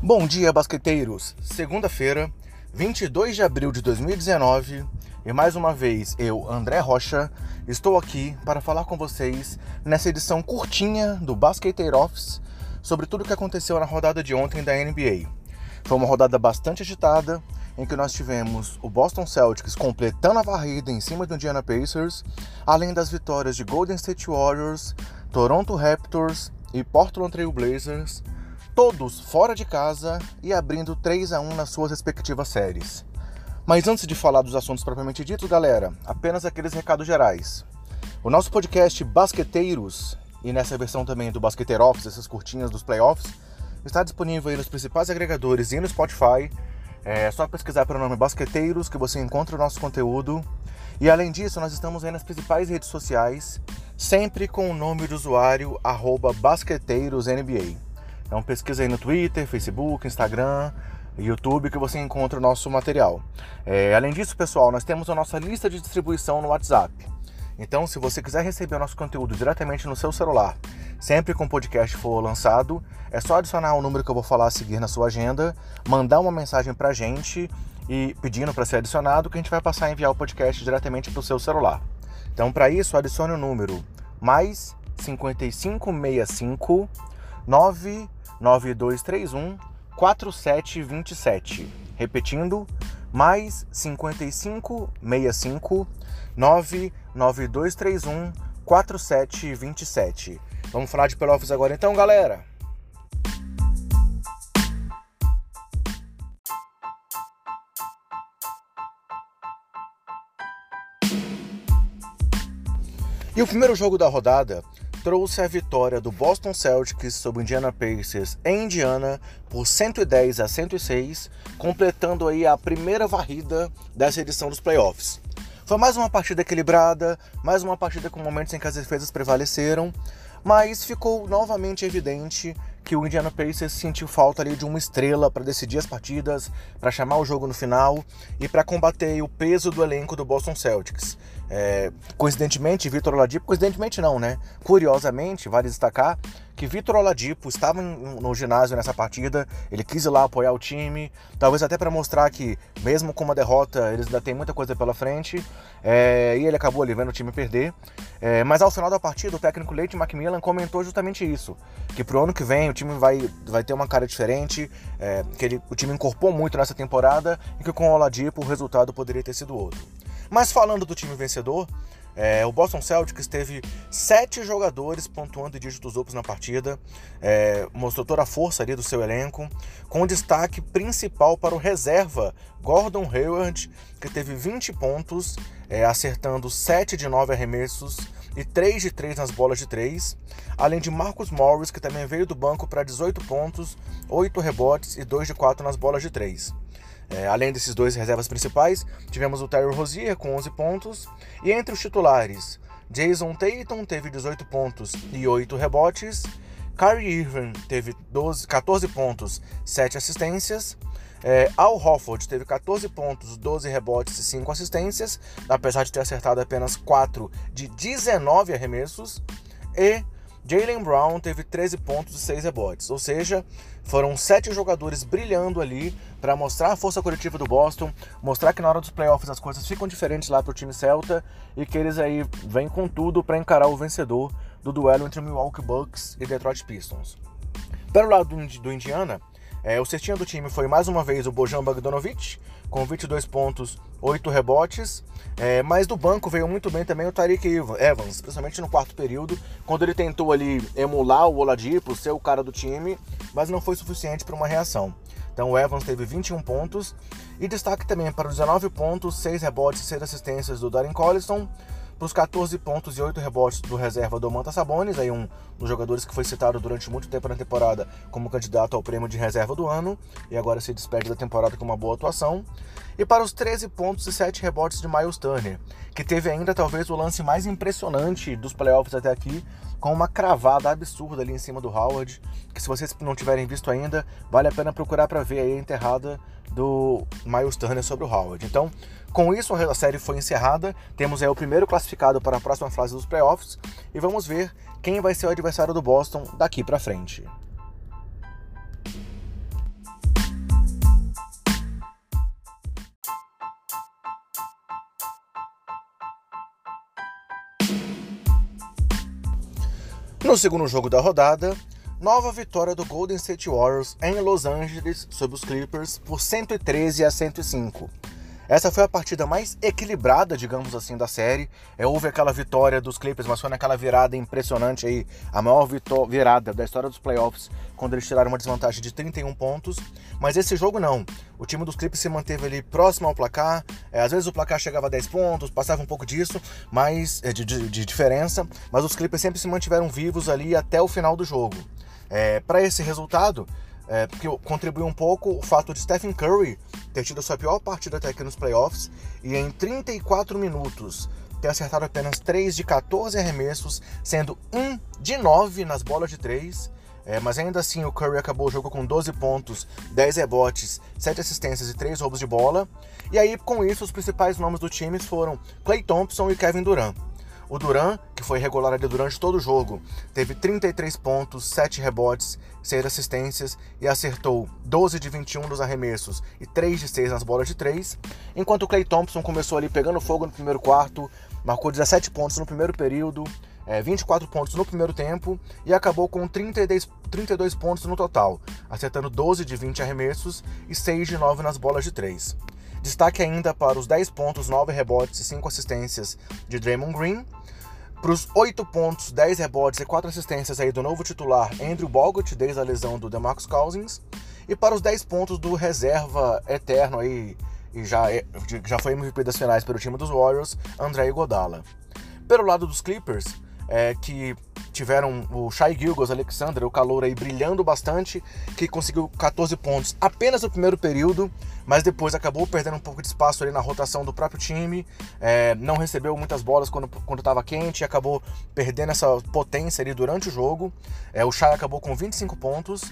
Bom dia, basqueteiros! Segunda-feira, 22 de abril de 2019, e mais uma vez eu, André Rocha, estou aqui para falar com vocês nessa edição curtinha do Basqueteiro Office sobre tudo o que aconteceu na rodada de ontem da NBA. Foi uma rodada bastante agitada, em que nós tivemos o Boston Celtics completando a varrida em cima do Indiana Pacers, além das vitórias de Golden State Warriors, Toronto Raptors e Portland Trail Blazers, todos fora de casa e abrindo 3 a 1 nas suas respectivas séries. Mas antes de falar dos assuntos propriamente ditos, galera, apenas aqueles recados gerais. O nosso podcast Basqueteiros, e nessa versão também do Basqueteiro Office, essas curtinhas dos playoffs, está disponível aí nos principais agregadores e no Spotify. É só pesquisar pelo nome Basqueteiros que você encontra o nosso conteúdo. E além disso, nós estamos aí nas principais redes sociais, sempre com o nome de usuário BasqueteirosNBA. Então pesquisa aí no Twitter, Facebook, Instagram, YouTube que você encontra o nosso material. É, além disso, pessoal, nós temos a nossa lista de distribuição no WhatsApp. Então, se você quiser receber o nosso conteúdo diretamente no seu celular, sempre que um podcast for lançado, é só adicionar o número que eu vou falar a seguir na sua agenda, mandar uma mensagem pra gente e pedindo para ser adicionado, que a gente vai passar a enviar o podcast diretamente para o seu celular. Então, para isso, adicione o número mais 5565 99231 4727. Repetindo, mais 5565 99231 4727. Vamos falar de playoffs agora então, galera? E o primeiro jogo da rodada trouxe a vitória do Boston Celtics sobre o Indiana Pacers em Indiana por 110 a 106, completando aí a primeira varrida dessa edição dos playoffs. Foi mais uma partida equilibrada, mais uma partida com momentos em que as defesas prevaleceram, mas ficou novamente evidente que o Indiana Pacers sentiu falta ali de uma estrela para decidir as partidas, para chamar o jogo no final e para combater o peso do elenco do Boston Celtics. É, coincidentemente, Vitor Oladipo, coincidentemente não, né? Curiosamente, vale destacar que Vitor Oladipo estava no ginásio nessa partida, ele quis ir lá apoiar o time, talvez até para mostrar que, mesmo com uma derrota, eles ainda têm muita coisa pela frente, é, e ele acabou ali vendo o time perder. É, mas ao final da partida, o técnico Leite Macmillan comentou justamente isso: que pro ano que vem o time vai, vai ter uma cara diferente, é, que ele, o time incorporou muito nessa temporada e que com o Oladipo o resultado poderia ter sido outro. Mas falando do time vencedor, é, o Boston Celtics teve sete jogadores pontuando dígitos duplos na partida, é, mostrou toda a força ali do seu elenco, com destaque principal para o reserva Gordon Hayward, que teve 20 pontos, é, acertando 7 de 9 arremessos e 3 de 3 nas bolas de 3, além de Marcus Morris, que também veio do banco para 18 pontos, 8 rebotes e 2 de 4 nas bolas de 3. É, além desses dois reservas principais, tivemos o Tyler Rozier com 11 pontos, e entre os titulares, Jason Tatum teve 18 pontos e 8 rebotes, Kyrie Irving teve 12, 14 pontos, 7 assistências, é, Al Hofford teve 14 pontos, 12 rebotes e 5 assistências, apesar de ter acertado apenas 4 de 19 arremessos, e Jalen Brown teve 13 pontos e 6 rebotes, ou seja, foram sete jogadores brilhando ali para mostrar a força coletiva do Boston, mostrar que na hora dos playoffs as coisas ficam diferentes lá para o time Celta e que eles aí vêm com tudo para encarar o vencedor do duelo entre Milwaukee Bucks e Detroit Pistons. Pelo lado do Indiana, é, o cestinha do time foi mais uma vez o Bojan Bogdanovic, com 22 pontos, 8 rebotes. É, mas do banco veio muito bem também o Tariq Evans, especialmente no quarto período, quando ele tentou ali emular o Oladipo, ser o cara do time, mas não foi suficiente para uma reação. Então o Evans teve 21 pontos e destaque também para os 19 pontos, 6 rebotes e 6 assistências do Darren Collison, para os 14 pontos e 8 rebotes do reserva do Manta Sabonis, aí um dos jogadores que foi citado durante muito tempo na temporada como candidato ao prêmio de reserva do ano e agora se despede da temporada com uma boa atuação. E para os 13 pontos e 7 rebotes de Miles Turner, que teve ainda talvez o lance mais impressionante dos playoffs até aqui, com uma cravada absurda ali em cima do Howard, que se vocês não tiverem visto ainda, vale a pena procurar para ver aí a enterrada do Miles Turner sobre o Howard. Então, com isso, a série foi encerrada. Temos aí o primeiro classificado para a próxima fase dos playoffs e vamos ver quem vai ser o adversário do Boston daqui para frente. No segundo jogo da rodada, nova vitória do Golden State Warriors em Los Angeles sobre os Clippers por 113 a 105. Essa foi a partida mais equilibrada, digamos assim, da série. É, houve aquela vitória dos Clippers, mas foi naquela virada impressionante aí, a maior virada da história dos playoffs, quando eles tiraram uma desvantagem de 31 pontos. Mas esse jogo não. O time dos Clippers se manteve ali próximo ao placar. É, às vezes o placar chegava a 10 pontos, passava um pouco disso, mas é, de, de, de diferença. Mas os Clippers sempre se mantiveram vivos ali até o final do jogo. É, Para esse resultado, é, porque contribuiu um pouco o fato de Stephen Curry ter tido a sua pior partida até aqui nos playoffs e em 34 minutos ter acertado apenas 3 de 14 arremessos, sendo 1 de 9 nas bolas de 3. É, mas ainda assim o Curry acabou o jogo com 12 pontos, 10 rebotes, 7 assistências e 3 roubos de bola. E aí com isso os principais nomes do time foram Clay Thompson e Kevin Durant. O Duran, que foi regular ali durante todo o jogo, teve 33 pontos, 7 rebotes, 6 assistências e acertou 12 de 21 nos arremessos e 3 de 6 nas bolas de 3, enquanto o Clay Thompson começou ali pegando fogo no primeiro quarto, marcou 17 pontos no primeiro período, é, 24 pontos no primeiro tempo e acabou com 32, 32 pontos no total, acertando 12 de 20 arremessos e 6 de 9 nas bolas de 3. Destaque ainda para os 10 pontos, 9 rebotes e 5 assistências de Draymond Green. Para os 8 pontos, 10 rebotes e 4 assistências aí do novo titular Andrew Bogut, desde a lesão do DeMarcus Cousins. E para os 10 pontos do reserva eterno aí, e já, é, já foi MVP das finais pelo time dos Warriors, André Godala. Pelo lado dos Clippers, é, que tiveram o Shai Gilgos Alexander, o calor aí brilhando bastante, que conseguiu 14 pontos apenas no primeiro período, mas depois acabou perdendo um pouco de espaço ali na rotação do próprio time, é, não recebeu muitas bolas quando estava quente e acabou perdendo essa potência ali durante o jogo. É, o Shai acabou com 25 pontos.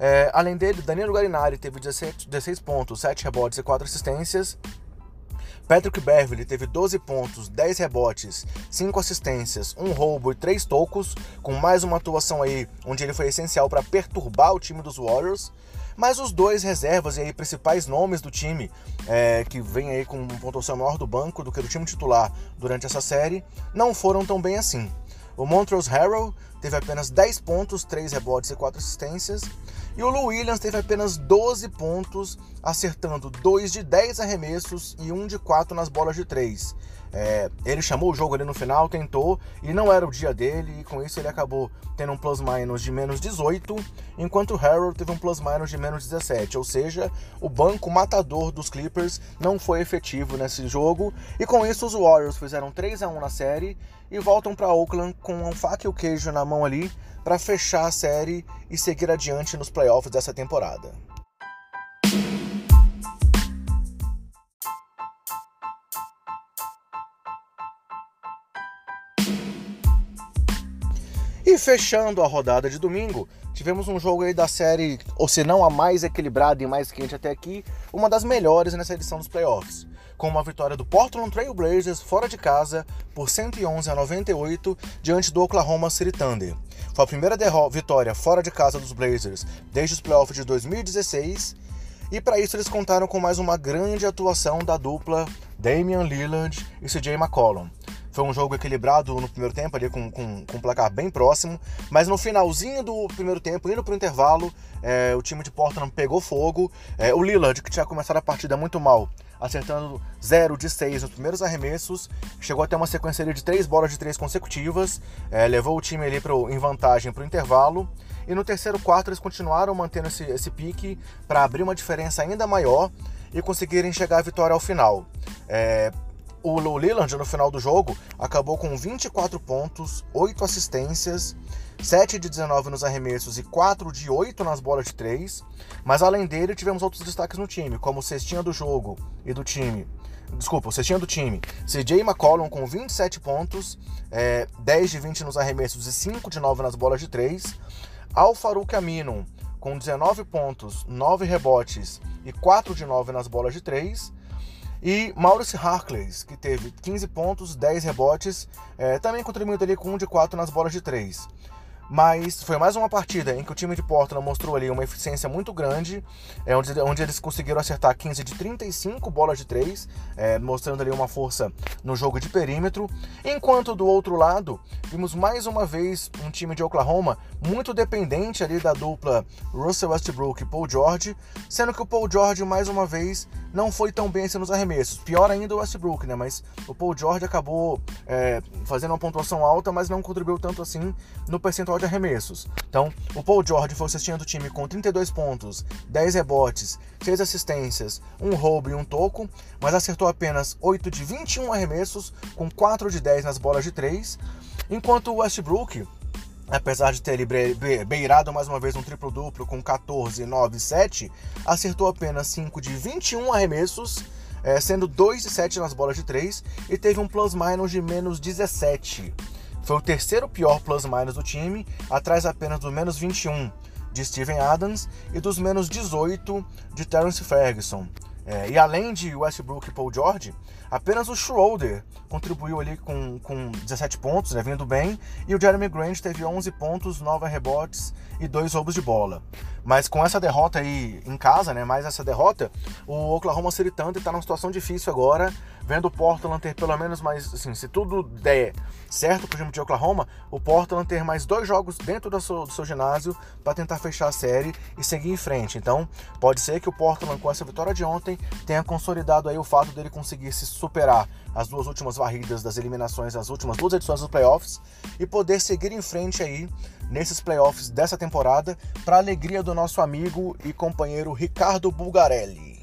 É, além dele, Danilo Garinari teve 16, 16 pontos, 7 rebotes e 4 assistências. Patrick Beverly teve 12 pontos, 10 rebotes, 5 assistências, 1 roubo e 3 tocos, com mais uma atuação aí onde ele foi essencial para perturbar o time dos Warriors. Mas os dois reservas e aí principais nomes do time, é, que vem aí com pontuação maior do banco do que do time titular durante essa série, não foram tão bem assim. O Montrose Harrell teve apenas 10 pontos, 3 rebotes e 4 assistências. E o Lou Williams teve apenas 12 pontos, acertando 2 de 10 arremessos e 1 de 4 nas bolas de 3. É, ele chamou o jogo ali no final, tentou, e não era o dia dele, e com isso ele acabou tendo um plus-minus de menos 18, enquanto o Harold teve um plus-minus de menos 17, ou seja, o banco matador dos Clippers não foi efetivo nesse jogo, e com isso os Warriors fizeram 3 a 1 na série e voltam para Oakland com um faca e o queijo na mão ali para fechar a série e seguir adiante nos playoffs dessa temporada. E fechando a rodada de domingo, tivemos um jogo aí da série, ou se não a mais equilibrada e mais quente até aqui, uma das melhores nessa edição dos playoffs com uma vitória do Portland Trail Blazers fora de casa por 111 a 98 diante do Oklahoma City Thunder. Foi a primeira vitória fora de casa dos Blazers desde os playoffs de 2016 e para isso eles contaram com mais uma grande atuação da dupla Damian Lillard e CJ McCollum. Foi um jogo equilibrado no primeiro tempo, ali com, com, com um placar bem próximo, mas no finalzinho do primeiro tempo, indo para o intervalo, é, o time de Portland pegou fogo. É, o Lillard, que tinha começado a partida muito mal, acertando 0 de 6 nos primeiros arremessos, chegou até uma sequência de três bolas de três consecutivas, é, levou o time ali pro, em vantagem para o intervalo. E no terceiro quarto eles continuaram mantendo esse, esse pique para abrir uma diferença ainda maior e conseguirem chegar à vitória ao final. É, o Lillard, no final do jogo, acabou com 24 pontos, 8 assistências, 7 de 19 nos arremessos e 4 de 8 nas bolas de 3. Mas além dele, tivemos outros destaques no time, como o cestinha do jogo e do time. Desculpa, o cestinha do time. CJ McCollum com 27 pontos, é, 10 de 20 nos arremessos e 5 de 9 nas bolas de 3. Al Farouk Amino com 19 pontos, 9 rebotes e 4 de 9 nas bolas de 3. E Maurice Harkless, que teve 15 pontos, 10 rebotes, é, também contribuindo ali com 1 de 4 nas bolas de 3. Mas foi mais uma partida em que o time de Portland mostrou ali uma eficiência muito grande, é, onde, onde eles conseguiram acertar 15 de 35 bolas de 3, é, mostrando ali uma força no jogo de perímetro. Enquanto do outro lado, vimos mais uma vez um time de Oklahoma muito dependente ali da dupla Russell Westbrook e Paul George, sendo que o Paul George mais uma vez não foi tão bem assim nos arremessos. Pior ainda o Westbrook, né? Mas o Paul George acabou é, fazendo uma pontuação alta, mas não contribuiu tanto assim no percentual de arremessos. Então, o Paul George foi o time com 32 pontos, 10 rebotes, 6 assistências, um roubo e um toco, mas acertou apenas 8 de 21 arremessos, com 4 de 10 nas bolas de 3, enquanto o Westbrook apesar de ter ele beirado mais uma vez um triplo-duplo com 14, 9 e 7, acertou apenas 5 de 21 arremessos, é, sendo 2 de 7 nas bolas de 3 e teve um plus-minus de menos 17. Foi o terceiro pior plus-minus do time, atrás apenas do menos 21 de Steven Adams e dos menos 18 de Terence Ferguson. É, e além de Westbrook e Paul George, apenas o Schroeder contribuiu ali com, com 17 pontos, né, vindo bem, e o Jeremy Grant teve 11 pontos, 9 rebotes e 2 roubos de bola. Mas com essa derrota aí em casa, né, mais essa derrota, o Oklahoma City Thunder está numa situação difícil agora, vendo o Portland ter pelo menos mais, assim, se tudo der certo para o time de Oklahoma, o Portland ter mais dois jogos dentro do seu, do seu ginásio para tentar fechar a série e seguir em frente. Então, pode ser que o Portland, com essa vitória de ontem, tenha consolidado aí o fato dele conseguir se superar as duas últimas varridas das eliminações, as últimas duas edições dos playoffs e poder seguir em frente aí nesses playoffs dessa temporada para alegria do nosso amigo e companheiro Ricardo Bulgarelli.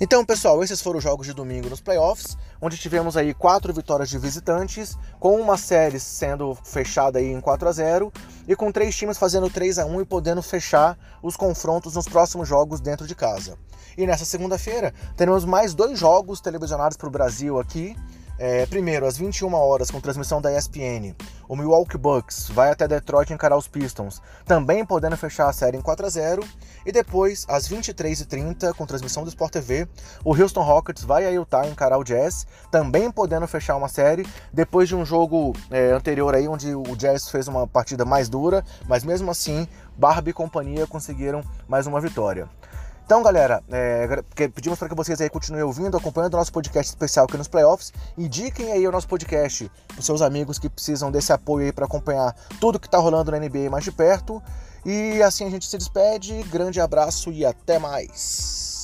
Então, pessoal, esses foram os jogos de domingo nos playoffs, onde tivemos aí quatro vitórias de visitantes, com uma série sendo fechada aí em 4 a 0 e com três times fazendo 3 a 1 e podendo fechar os confrontos nos próximos jogos dentro de casa. E nessa segunda-feira teremos mais dois jogos televisionados para o Brasil aqui, é, primeiro, às 21 horas, com transmissão da ESPN, o Milwaukee Bucks vai até Detroit encarar os Pistons, também podendo fechar a série em 4 a 0 E depois, às 23h30, com transmissão do Sport TV, o Houston Rockets vai a Utah encarar o Jazz, também podendo fechar uma série, depois de um jogo é, anterior aí, onde o Jazz fez uma partida mais dura, mas mesmo assim, Barbie e companhia conseguiram mais uma vitória. Então, galera, é, pedimos para que vocês aí continuem ouvindo, acompanhando o nosso podcast especial aqui nos playoffs. Indiquem aí o nosso podcast para seus amigos que precisam desse apoio aí para acompanhar tudo que está rolando na NBA mais de perto. E assim a gente se despede. Grande abraço e até mais.